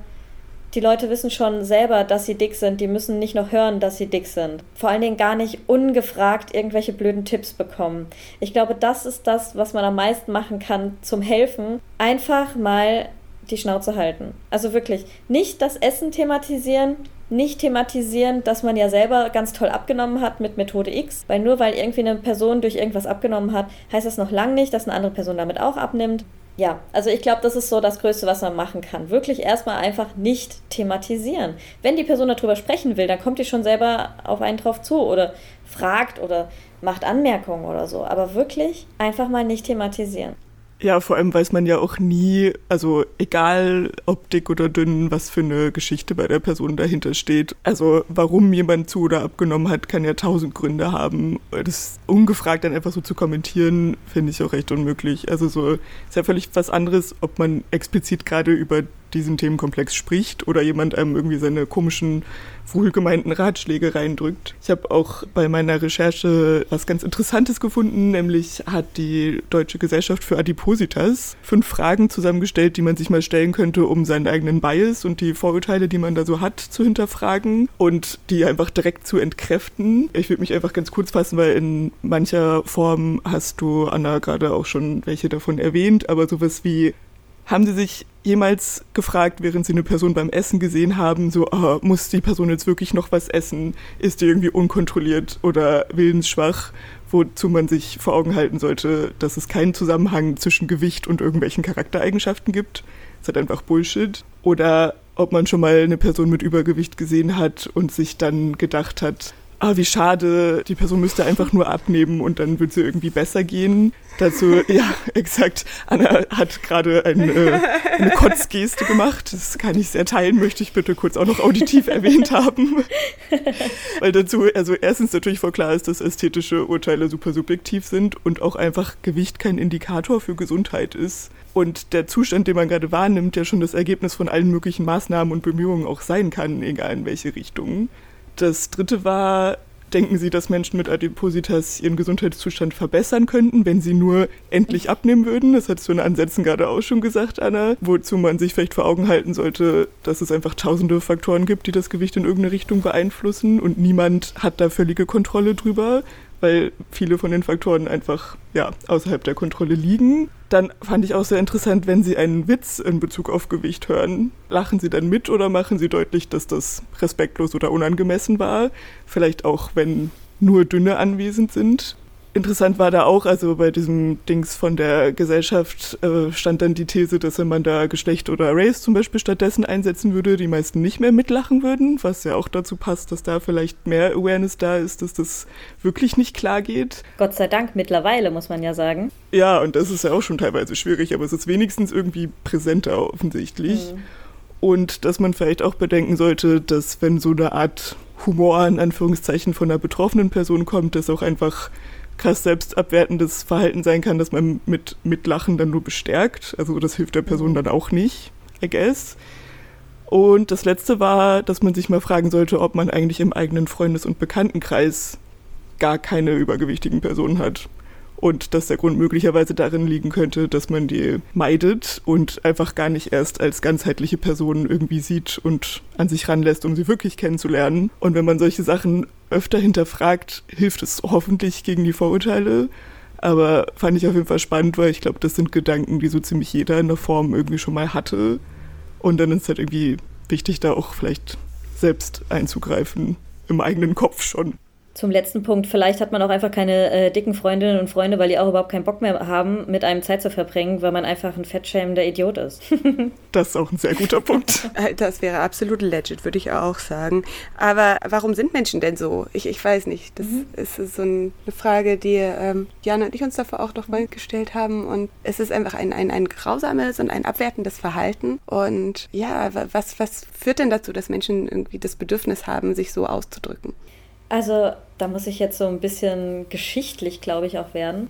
die Leute wissen schon selber, dass sie dick sind. Die müssen nicht noch hören, dass sie dick sind. Vor allen Dingen gar nicht ungefragt irgendwelche blöden Tipps bekommen. Ich glaube, das ist das, was man am meisten machen kann zum Helfen. Einfach mal die Schnauze halten. Also wirklich nicht das Essen thematisieren, nicht thematisieren, dass man ja selber ganz toll abgenommen hat mit Methode X, weil nur weil irgendwie eine Person durch irgendwas abgenommen hat, heißt das noch lange nicht, dass eine andere Person damit auch abnimmt ja, also ich glaube, das ist so das Größte, was man machen kann. Wirklich erstmal einfach nicht thematisieren. Wenn die Person darüber sprechen will, dann kommt die schon selber auf einen drauf zu oder fragt oder macht Anmerkungen oder so. Aber wirklich einfach mal nicht thematisieren. Ja, vor allem weiß man ja auch nie, also egal ob dick oder dünn, was für eine Geschichte bei der Person dahinter steht. Also warum jemand zu oder abgenommen hat, kann ja tausend Gründe haben. Das ungefragt dann einfach so zu kommentieren, finde ich auch recht unmöglich. Also so ist ja völlig was anderes, ob man explizit gerade über diesen Themenkomplex spricht oder jemand einem irgendwie seine komischen, wohlgemeinten Ratschläge reindrückt. Ich habe auch bei meiner Recherche was ganz Interessantes gefunden, nämlich hat die Deutsche Gesellschaft für Adipositas fünf Fragen zusammengestellt, die man sich mal stellen könnte, um seinen eigenen Bias und die Vorurteile, die man da so hat, zu hinterfragen und die einfach direkt zu entkräften. Ich würde mich einfach ganz kurz fassen, weil in mancher Form hast du, Anna, gerade auch schon welche davon erwähnt, aber sowas wie haben Sie sich jemals gefragt, während Sie eine Person beim Essen gesehen haben, so, oh, muss die Person jetzt wirklich noch was essen? Ist die irgendwie unkontrolliert oder willensschwach? Wozu man sich vor Augen halten sollte, dass es keinen Zusammenhang zwischen Gewicht und irgendwelchen Charaktereigenschaften gibt. Das ist halt einfach Bullshit. Oder ob man schon mal eine Person mit Übergewicht gesehen hat und sich dann gedacht hat, ah, wie schade, die Person müsste einfach nur abnehmen und dann würde sie irgendwie besser gehen. Dazu, ja, exakt. Anna hat gerade ein, äh, eine Kotzgeste gemacht. Das kann ich sehr teilen, möchte ich bitte kurz auch noch auditiv erwähnt haben. Weil dazu, also erstens natürlich voll klar ist, dass ästhetische Urteile super subjektiv sind und auch einfach Gewicht kein Indikator für Gesundheit ist. Und der Zustand, den man gerade wahrnimmt, ja schon das Ergebnis von allen möglichen Maßnahmen und Bemühungen auch sein kann, egal in welche Richtung. Das dritte war, denken Sie, dass Menschen mit Adipositas ihren Gesundheitszustand verbessern könnten, wenn sie nur endlich abnehmen würden? Das hast du in Ansätzen gerade auch schon gesagt, Anna. Wozu man sich vielleicht vor Augen halten sollte, dass es einfach tausende Faktoren gibt, die das Gewicht in irgendeine Richtung beeinflussen und niemand hat da völlige Kontrolle drüber. Weil viele von den Faktoren einfach ja, außerhalb der Kontrolle liegen. Dann fand ich auch sehr interessant, wenn Sie einen Witz in Bezug auf Gewicht hören. Lachen Sie dann mit oder machen Sie deutlich, dass das respektlos oder unangemessen war? Vielleicht auch, wenn nur Dünne anwesend sind. Interessant war da auch, also bei diesem Dings von der Gesellschaft äh, stand dann die These, dass wenn man da Geschlecht oder Race zum Beispiel stattdessen einsetzen würde, die meisten nicht mehr mitlachen würden, was ja auch dazu passt, dass da vielleicht mehr Awareness da ist, dass das wirklich nicht klar geht. Gott sei Dank mittlerweile, muss man ja sagen. Ja, und das ist ja auch schon teilweise schwierig, aber es ist wenigstens irgendwie präsenter offensichtlich. Mhm. Und dass man vielleicht auch bedenken sollte, dass wenn so eine Art Humor in Anführungszeichen von einer betroffenen Person kommt, das auch einfach krass selbstabwertendes Verhalten sein kann, dass man mit, mit Lachen dann nur bestärkt. Also das hilft der Person dann auch nicht, I guess. Und das letzte war, dass man sich mal fragen sollte, ob man eigentlich im eigenen Freundes- und Bekanntenkreis gar keine übergewichtigen Personen hat und dass der Grund möglicherweise darin liegen könnte, dass man die meidet und einfach gar nicht erst als ganzheitliche Person irgendwie sieht und an sich ranlässt, um sie wirklich kennenzulernen. Und wenn man solche Sachen öfter hinterfragt, hilft es hoffentlich gegen die Vorurteile. Aber fand ich auf jeden Fall spannend, weil ich glaube, das sind Gedanken, die so ziemlich jeder in der Form irgendwie schon mal hatte. Und dann ist halt irgendwie wichtig, da auch vielleicht selbst einzugreifen, im eigenen Kopf schon zum letzten Punkt, vielleicht hat man auch einfach keine äh, dicken Freundinnen und Freunde, weil die auch überhaupt keinen Bock mehr haben, mit einem Zeit zu verbringen, weil man einfach ein fettschämender Idiot ist. das ist auch ein sehr guter Punkt. Äh, das wäre absolut legit, würde ich auch sagen. Aber warum sind Menschen denn so? Ich, ich weiß nicht. Das mhm. ist so eine Frage, die ähm, Jana und ich uns davor auch noch mal gestellt haben. Und es ist einfach ein, ein, ein grausames und ein abwertendes Verhalten. Und ja, was, was führt denn dazu, dass Menschen irgendwie das Bedürfnis haben, sich so auszudrücken? Also, da muss ich jetzt so ein bisschen geschichtlich, glaube ich, auch werden.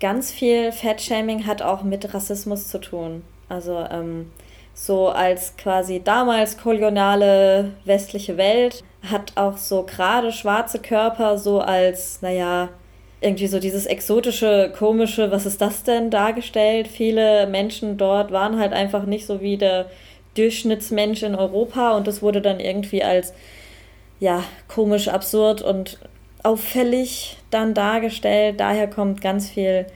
Ganz viel Fettshaming hat auch mit Rassismus zu tun. Also, ähm, so als quasi damals koloniale westliche Welt hat auch so gerade schwarze Körper so als, naja, irgendwie so dieses exotische, komische, was ist das denn dargestellt? Viele Menschen dort waren halt einfach nicht so wie der Durchschnittsmensch in Europa und das wurde dann irgendwie als ja, komisch, absurd und auffällig dann dargestellt. Daher kommt ganz viel,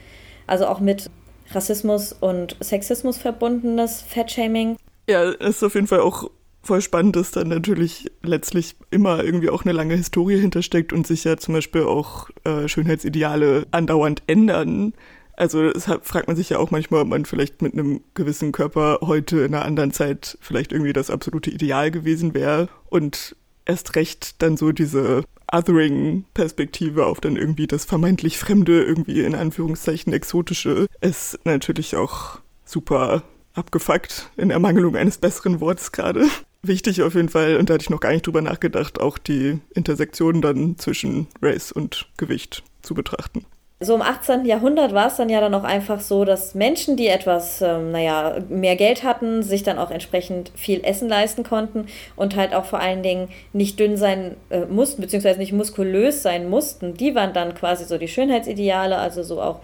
also auch mit Rassismus und Sexismus verbundenes Fettshaming. Ja, ist auf jeden Fall auch voll spannend, dass da natürlich letztlich immer irgendwie auch eine lange Historie hintersteckt und sich ja zum Beispiel auch äh, Schönheitsideale andauernd ändern. Also deshalb fragt man sich ja auch manchmal, ob man vielleicht mit einem gewissen Körper heute in einer anderen Zeit vielleicht irgendwie das absolute Ideal gewesen wäre. Und erst recht dann so diese Othering-Perspektive auf dann irgendwie das vermeintlich Fremde, irgendwie in Anführungszeichen Exotische, ist natürlich auch super abgefuckt, in Ermangelung eines besseren Wortes gerade. Wichtig auf jeden Fall, und da hatte ich noch gar nicht drüber nachgedacht, auch die Intersektion dann zwischen Race und Gewicht zu betrachten. So im 18. Jahrhundert war es dann ja dann auch einfach so, dass Menschen, die etwas, ähm, naja, mehr Geld hatten, sich dann auch entsprechend viel Essen leisten konnten und halt auch vor allen Dingen nicht dünn sein äh, mussten, beziehungsweise nicht muskulös sein mussten. Die waren dann quasi so die Schönheitsideale, also so auch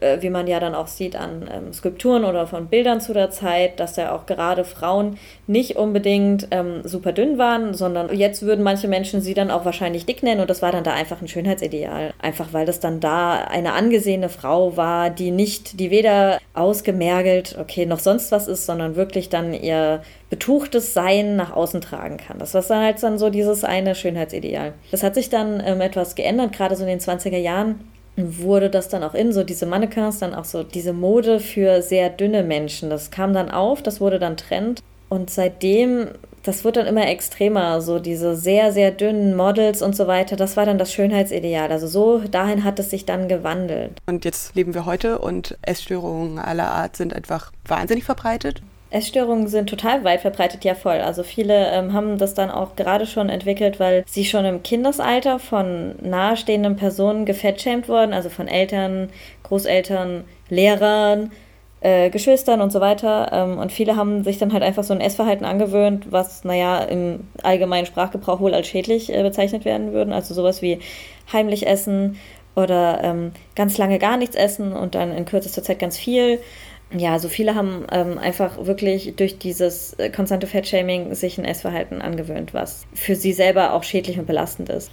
äh, wie man ja dann auch sieht an ähm, Skulpturen oder von Bildern zu der Zeit, dass ja auch gerade Frauen nicht unbedingt ähm, super dünn waren, sondern jetzt würden manche Menschen sie dann auch wahrscheinlich dick nennen und das war dann da einfach ein Schönheitsideal. Einfach weil das dann da eine angesehene Frau war, die nicht, die weder ausgemergelt, okay, noch sonst was ist, sondern wirklich dann ihr betuchtes Sein nach außen tragen kann. Das war dann halt dann so dieses eine Schönheitsideal. Das hat sich dann ähm, etwas geändert, gerade so in den 20er Jahren wurde das dann auch in, so diese Mannequins, dann auch so diese Mode für sehr dünne Menschen. Das kam dann auf, das wurde dann Trend. Und seitdem, das wird dann immer extremer, so diese sehr, sehr dünnen Models und so weiter, das war dann das Schönheitsideal. Also so dahin hat es sich dann gewandelt. Und jetzt leben wir heute und Essstörungen aller Art sind einfach wahnsinnig verbreitet. Essstörungen sind total weit verbreitet, ja voll. Also viele ähm, haben das dann auch gerade schon entwickelt, weil sie schon im Kindesalter von nahestehenden Personen gefettschämt wurden, also von Eltern, Großeltern, Lehrern, äh, Geschwistern und so weiter. Ähm, und viele haben sich dann halt einfach so ein Essverhalten angewöhnt, was, naja, im allgemeinen Sprachgebrauch wohl als schädlich äh, bezeichnet werden würden. Also sowas wie heimlich essen oder ähm, ganz lange gar nichts essen und dann in kürzester Zeit ganz viel ja, also viele haben ähm, einfach wirklich durch dieses äh, konstante Fettshaming sich ein Essverhalten angewöhnt, was für sie selber auch schädlich und belastend ist.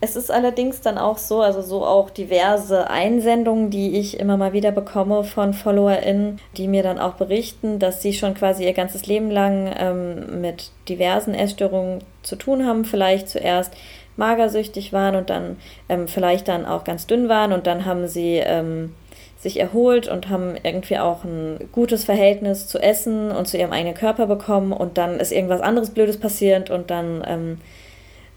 Es ist allerdings dann auch so, also so auch diverse Einsendungen, die ich immer mal wieder bekomme von FollowerInnen, die mir dann auch berichten, dass sie schon quasi ihr ganzes Leben lang ähm, mit diversen Essstörungen zu tun haben. Vielleicht zuerst magersüchtig waren und dann ähm, vielleicht dann auch ganz dünn waren und dann haben sie ähm, sich erholt und haben irgendwie auch ein gutes Verhältnis zu Essen und zu ihrem eigenen Körper bekommen. Und dann ist irgendwas anderes Blödes passiert und dann ähm,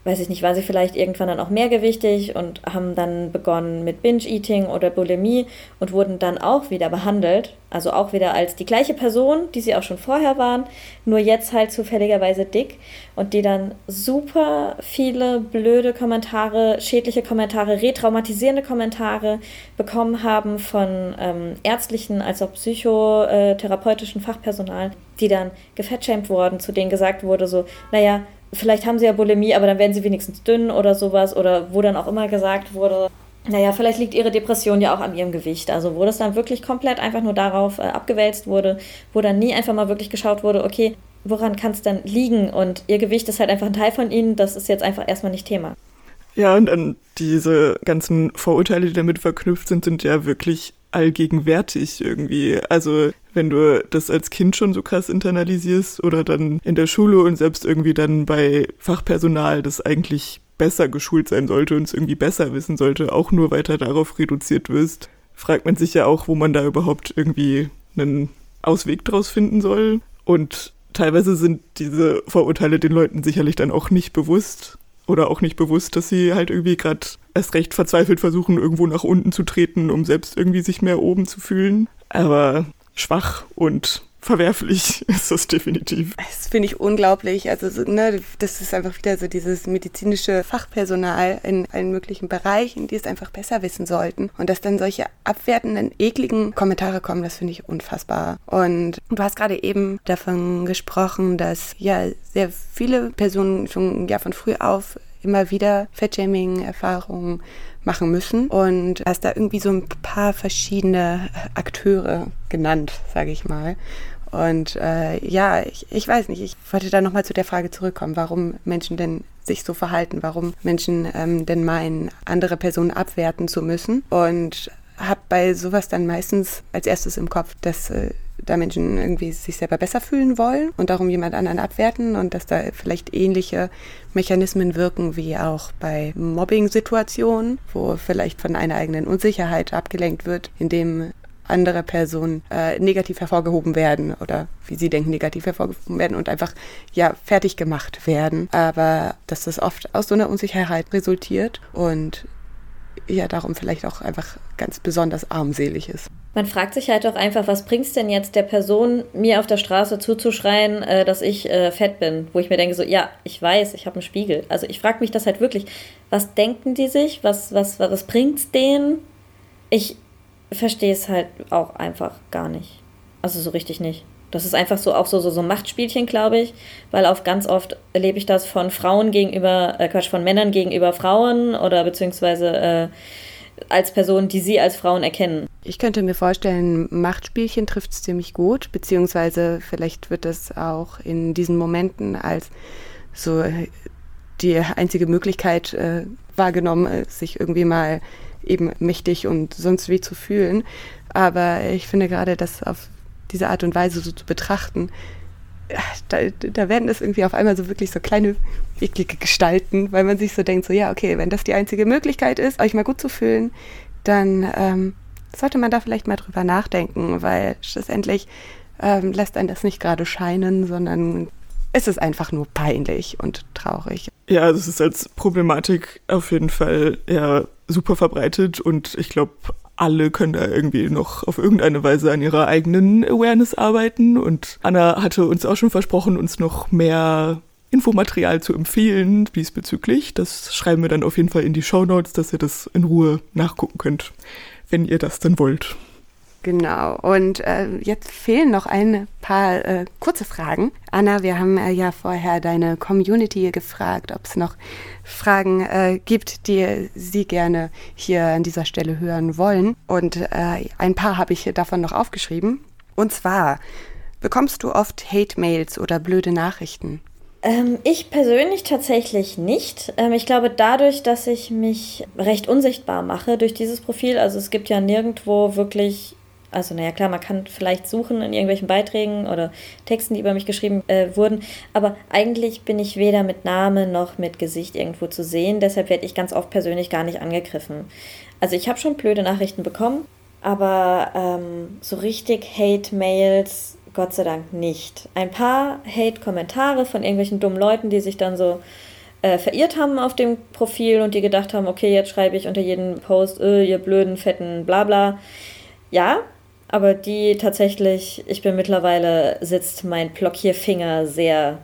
weiß ich nicht, waren sie vielleicht irgendwann dann auch mehrgewichtig und haben dann begonnen mit Binge-Eating oder Bulimie und wurden dann auch wieder behandelt. Also auch wieder als die gleiche Person, die sie auch schon vorher waren, nur jetzt halt zufälligerweise dick und die dann super viele blöde Kommentare, schädliche Kommentare, retraumatisierende Kommentare bekommen haben von ähm, ärztlichen als auch psychotherapeutischen Fachpersonal, die dann gefettshamed wurden, zu denen gesagt wurde so, naja, vielleicht haben sie ja Bulimie, aber dann werden sie wenigstens dünn oder sowas oder wo dann auch immer gesagt wurde, naja, vielleicht liegt ihre Depression ja auch an ihrem Gewicht. Also wo das dann wirklich komplett einfach nur darauf äh, abgewälzt wurde, wo dann nie einfach mal wirklich geschaut wurde, okay, woran kann es dann liegen? Und ihr Gewicht ist halt einfach ein Teil von ihnen, das ist jetzt einfach erstmal nicht Thema. Ja, und dann diese ganzen Vorurteile, die damit verknüpft sind, sind ja wirklich allgegenwärtig irgendwie. Also wenn du das als Kind schon so krass internalisierst oder dann in der Schule und selbst irgendwie dann bei Fachpersonal, das eigentlich besser geschult sein sollte und es irgendwie besser wissen sollte, auch nur weiter darauf reduziert wirst, fragt man sich ja auch, wo man da überhaupt irgendwie einen Ausweg draus finden soll. Und teilweise sind diese Vorurteile den Leuten sicherlich dann auch nicht bewusst oder auch nicht bewusst, dass sie halt irgendwie gerade erst recht verzweifelt versuchen, irgendwo nach unten zu treten, um selbst irgendwie sich mehr oben zu fühlen. Aber schwach und verwerflich ist das definitiv. Das finde ich unglaublich. Also, so, ne, das ist einfach wieder so dieses medizinische Fachpersonal in allen möglichen Bereichen, die es einfach besser wissen sollten. Und dass dann solche abwertenden, ekligen Kommentare kommen, das finde ich unfassbar. Und du hast gerade eben davon gesprochen, dass ja sehr viele Personen schon ja von früh auf immer wieder Fettshaming-Erfahrungen machen müssen und hast da irgendwie so ein paar verschiedene Akteure genannt, sage ich mal. Und äh, ja, ich, ich weiß nicht, ich wollte da nochmal zu der Frage zurückkommen, warum Menschen denn sich so verhalten, warum Menschen ähm, denn meinen, andere Personen abwerten zu müssen. Und habe bei sowas dann meistens als erstes im Kopf, dass äh, da Menschen irgendwie sich selber besser fühlen wollen und darum jemand anderen abwerten und dass da vielleicht ähnliche Mechanismen wirken wie auch bei Mobbing-Situationen, wo vielleicht von einer eigenen Unsicherheit abgelenkt wird, indem andere Personen äh, negativ hervorgehoben werden oder wie sie denken, negativ hervorgehoben werden und einfach ja fertig gemacht werden. Aber dass das oft aus so einer Unsicherheit resultiert und ja darum vielleicht auch einfach ganz besonders armselig ist. Man fragt sich halt auch einfach, was bringt es denn jetzt der Person, mir auf der Straße zuzuschreien, äh, dass ich äh, fett bin? Wo ich mir denke, so, ja, ich weiß, ich habe einen Spiegel. Also ich frage mich das halt wirklich, was denken die sich? Was, was, was bringt es denen? Ich verstehe es halt auch einfach gar nicht. Also so richtig nicht. Das ist einfach so auch so, so, so Machtspielchen, glaube ich, weil auch ganz oft erlebe ich das von Frauen gegenüber, äh Quatsch, von Männern gegenüber Frauen oder beziehungsweise äh, als Personen, die sie als Frauen erkennen. Ich könnte mir vorstellen, Machtspielchen trifft es ziemlich gut, beziehungsweise vielleicht wird es auch in diesen Momenten als so die einzige Möglichkeit äh, wahrgenommen, äh, sich irgendwie mal eben mächtig und sonst wie zu fühlen. Aber ich finde gerade, das auf diese Art und Weise so zu betrachten, da, da werden es irgendwie auf einmal so wirklich so kleine eklige Gestalten, weil man sich so denkt, so ja, okay, wenn das die einzige Möglichkeit ist, euch mal gut zu fühlen, dann ähm, sollte man da vielleicht mal drüber nachdenken, weil schlussendlich ähm, lässt einen das nicht gerade scheinen, sondern es ist einfach nur peinlich und traurig. Ja, das ist als Problematik auf jeden Fall ja super verbreitet und ich glaube, alle können da irgendwie noch auf irgendeine Weise an ihrer eigenen Awareness arbeiten. Und Anna hatte uns auch schon versprochen, uns noch mehr Infomaterial zu empfehlen diesbezüglich. Das schreiben wir dann auf jeden Fall in die Show Notes, dass ihr das in Ruhe nachgucken könnt, wenn ihr das dann wollt. Genau. Und äh, jetzt fehlen noch ein paar äh, kurze Fragen. Anna, wir haben äh, ja vorher deine Community gefragt, ob es noch Fragen äh, gibt, die Sie gerne hier an dieser Stelle hören wollen. Und äh, ein paar habe ich davon noch aufgeschrieben. Und zwar, bekommst du oft Hate-Mails oder blöde Nachrichten? Ähm, ich persönlich tatsächlich nicht. Ähm, ich glaube, dadurch, dass ich mich recht unsichtbar mache durch dieses Profil, also es gibt ja nirgendwo wirklich, also naja klar, man kann vielleicht suchen in irgendwelchen Beiträgen oder Texten, die über mich geschrieben äh, wurden, aber eigentlich bin ich weder mit Name noch mit Gesicht irgendwo zu sehen, deshalb werde ich ganz oft persönlich gar nicht angegriffen. Also ich habe schon blöde Nachrichten bekommen, aber ähm, so richtig Hate-Mails Gott sei Dank nicht. Ein paar Hate-Kommentare von irgendwelchen dummen Leuten, die sich dann so äh, verirrt haben auf dem Profil und die gedacht haben, okay, jetzt schreibe ich unter jedem Post, äh, ihr blöden, fetten, bla bla. Ja, aber die tatsächlich, ich bin mittlerweile, sitzt mein Blockierfinger sehr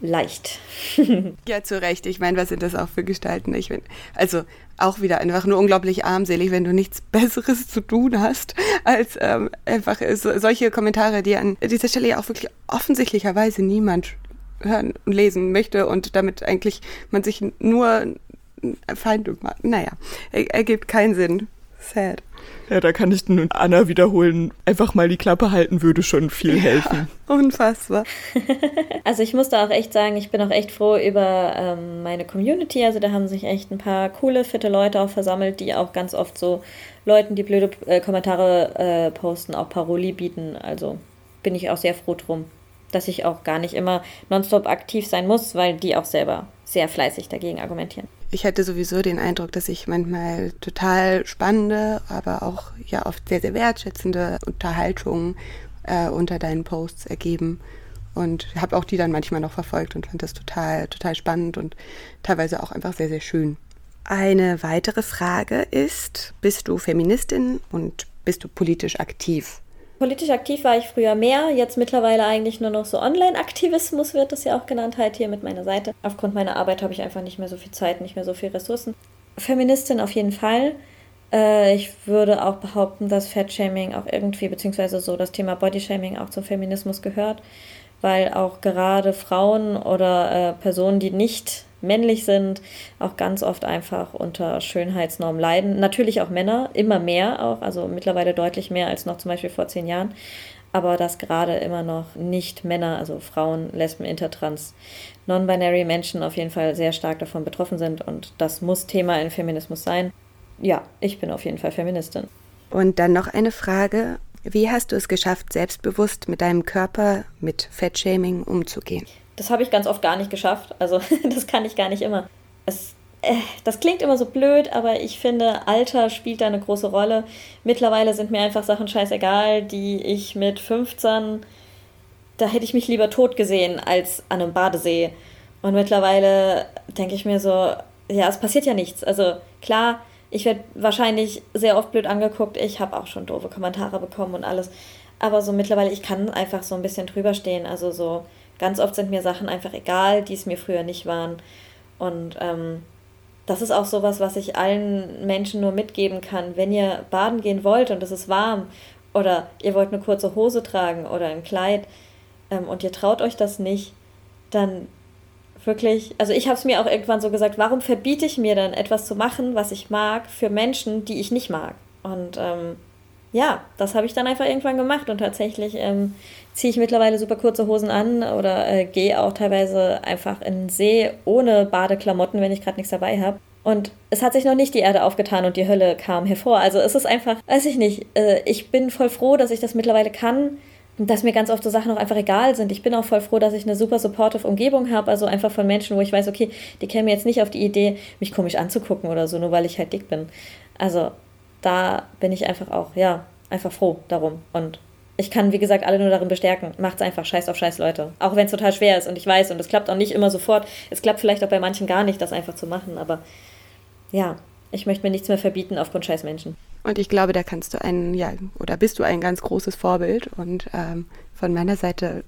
leicht. ja, zu Recht. Ich meine, was sind das auch für Gestalten? Ich bin, also auch wieder einfach nur unglaublich armselig, wenn du nichts Besseres zu tun hast, als ähm, einfach so, solche Kommentare, die an dieser Stelle ja auch wirklich offensichtlicherweise niemand hören und lesen möchte und damit eigentlich man sich nur Feinde macht. Naja, ergibt keinen Sinn. Sad. Ja, da kann ich nur Anna wiederholen. Einfach mal die Klappe halten würde schon viel helfen. Ja, unfassbar. also ich muss da auch echt sagen, ich bin auch echt froh über ähm, meine Community. Also da haben sich echt ein paar coole, fitte Leute auch versammelt, die auch ganz oft so Leuten, die blöde äh, Kommentare äh, posten, auch Paroli bieten. Also bin ich auch sehr froh drum, dass ich auch gar nicht immer nonstop aktiv sein muss, weil die auch selber sehr fleißig dagegen argumentieren ich hatte sowieso den Eindruck, dass ich manchmal total spannende, aber auch ja oft sehr, sehr wertschätzende Unterhaltungen äh, unter deinen Posts ergeben. Und habe auch die dann manchmal noch verfolgt und fand das total, total spannend und teilweise auch einfach sehr, sehr schön. Eine weitere Frage ist, bist du Feministin und bist du politisch aktiv? Politisch aktiv war ich früher mehr, jetzt mittlerweile eigentlich nur noch so Online-Aktivismus wird das ja auch genannt, halt hier mit meiner Seite. Aufgrund meiner Arbeit habe ich einfach nicht mehr so viel Zeit, nicht mehr so viel Ressourcen. Feministin auf jeden Fall. Äh, ich würde auch behaupten, dass Fat-Shaming auch irgendwie, beziehungsweise so das Thema Body-Shaming auch zum Feminismus gehört, weil auch gerade Frauen oder äh, Personen, die nicht männlich sind, auch ganz oft einfach unter Schönheitsnormen leiden. Natürlich auch Männer, immer mehr auch, also mittlerweile deutlich mehr als noch zum Beispiel vor zehn Jahren. Aber dass gerade immer noch nicht Männer, also Frauen, Lesben, Intertrans, non-binary Menschen auf jeden Fall sehr stark davon betroffen sind. Und das muss Thema in Feminismus sein. Ja, ich bin auf jeden Fall Feministin. Und dann noch eine Frage. Wie hast du es geschafft, selbstbewusst mit deinem Körper, mit Fettshaming umzugehen? Das habe ich ganz oft gar nicht geschafft. Also das kann ich gar nicht immer. Es, äh, das klingt immer so blöd, aber ich finde, Alter spielt da eine große Rolle. Mittlerweile sind mir einfach Sachen scheißegal, die ich mit 15, da hätte ich mich lieber tot gesehen als an einem Badesee. Und mittlerweile denke ich mir so, ja, es passiert ja nichts. Also klar, ich werde wahrscheinlich sehr oft blöd angeguckt. Ich habe auch schon doofe Kommentare bekommen und alles. Aber so mittlerweile, ich kann einfach so ein bisschen drüber stehen. Also so, Ganz oft sind mir Sachen einfach egal, die es mir früher nicht waren. Und ähm, das ist auch sowas, was ich allen Menschen nur mitgeben kann. Wenn ihr baden gehen wollt und es ist warm oder ihr wollt eine kurze Hose tragen oder ein Kleid ähm, und ihr traut euch das nicht, dann wirklich, also ich habe es mir auch irgendwann so gesagt, warum verbiete ich mir dann etwas zu machen, was ich mag, für Menschen, die ich nicht mag? Und ähm, ja, das habe ich dann einfach irgendwann gemacht und tatsächlich ähm, ziehe ich mittlerweile super kurze Hosen an oder äh, gehe auch teilweise einfach in den See ohne Badeklamotten, wenn ich gerade nichts dabei habe. Und es hat sich noch nicht die Erde aufgetan und die Hölle kam hervor. Also es ist einfach, weiß ich nicht, äh, ich bin voll froh, dass ich das mittlerweile kann und dass mir ganz oft so Sachen auch einfach egal sind. Ich bin auch voll froh, dass ich eine super supportive Umgebung habe, also einfach von Menschen, wo ich weiß, okay, die kämen jetzt nicht auf die Idee, mich komisch anzugucken oder so, nur weil ich halt dick bin. Also da bin ich einfach auch, ja, einfach froh darum. Und ich kann, wie gesagt, alle nur darin bestärken. Macht's einfach, scheiß auf scheiß Leute. Auch wenn es total schwer ist und ich weiß und es klappt auch nicht immer sofort. Es klappt vielleicht auch bei manchen gar nicht, das einfach zu machen, aber ja, ich möchte mir nichts mehr verbieten aufgrund scheiß Menschen. Und ich glaube, da kannst du ein, ja, oder bist du ein ganz großes Vorbild. Und ähm, von meiner Seite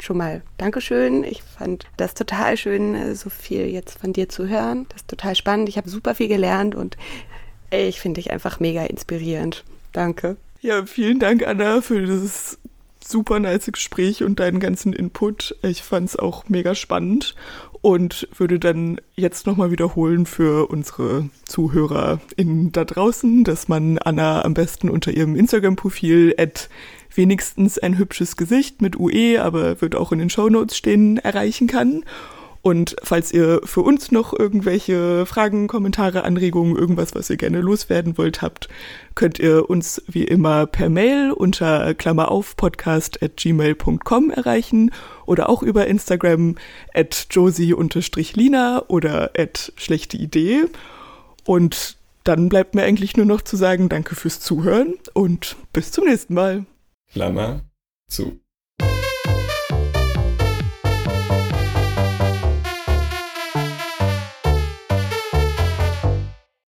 schon mal Dankeschön. Ich fand das total schön, so viel jetzt von dir zu hören. Das ist total spannend. Ich habe super viel gelernt und ich finde dich einfach mega inspirierend. Danke. Ja, vielen Dank, Anna, für dieses super nice Gespräch und deinen ganzen Input. Ich fand es auch mega spannend und würde dann jetzt nochmal wiederholen für unsere ZuhörerInnen da draußen, dass man Anna am besten unter ihrem Instagram-Profil wenigstens ein hübsches Gesicht mit UE, aber wird auch in den Shownotes stehen, erreichen kann. Und falls ihr für uns noch irgendwelche Fragen, Kommentare, Anregungen, irgendwas, was ihr gerne loswerden wollt habt, könnt ihr uns wie immer per Mail unter Klammer auf podcast at gmail.com erreichen oder auch über Instagram at josie-lina oder at schlechte Idee. Und dann bleibt mir eigentlich nur noch zu sagen, danke fürs Zuhören und bis zum nächsten Mal. Klammer zu.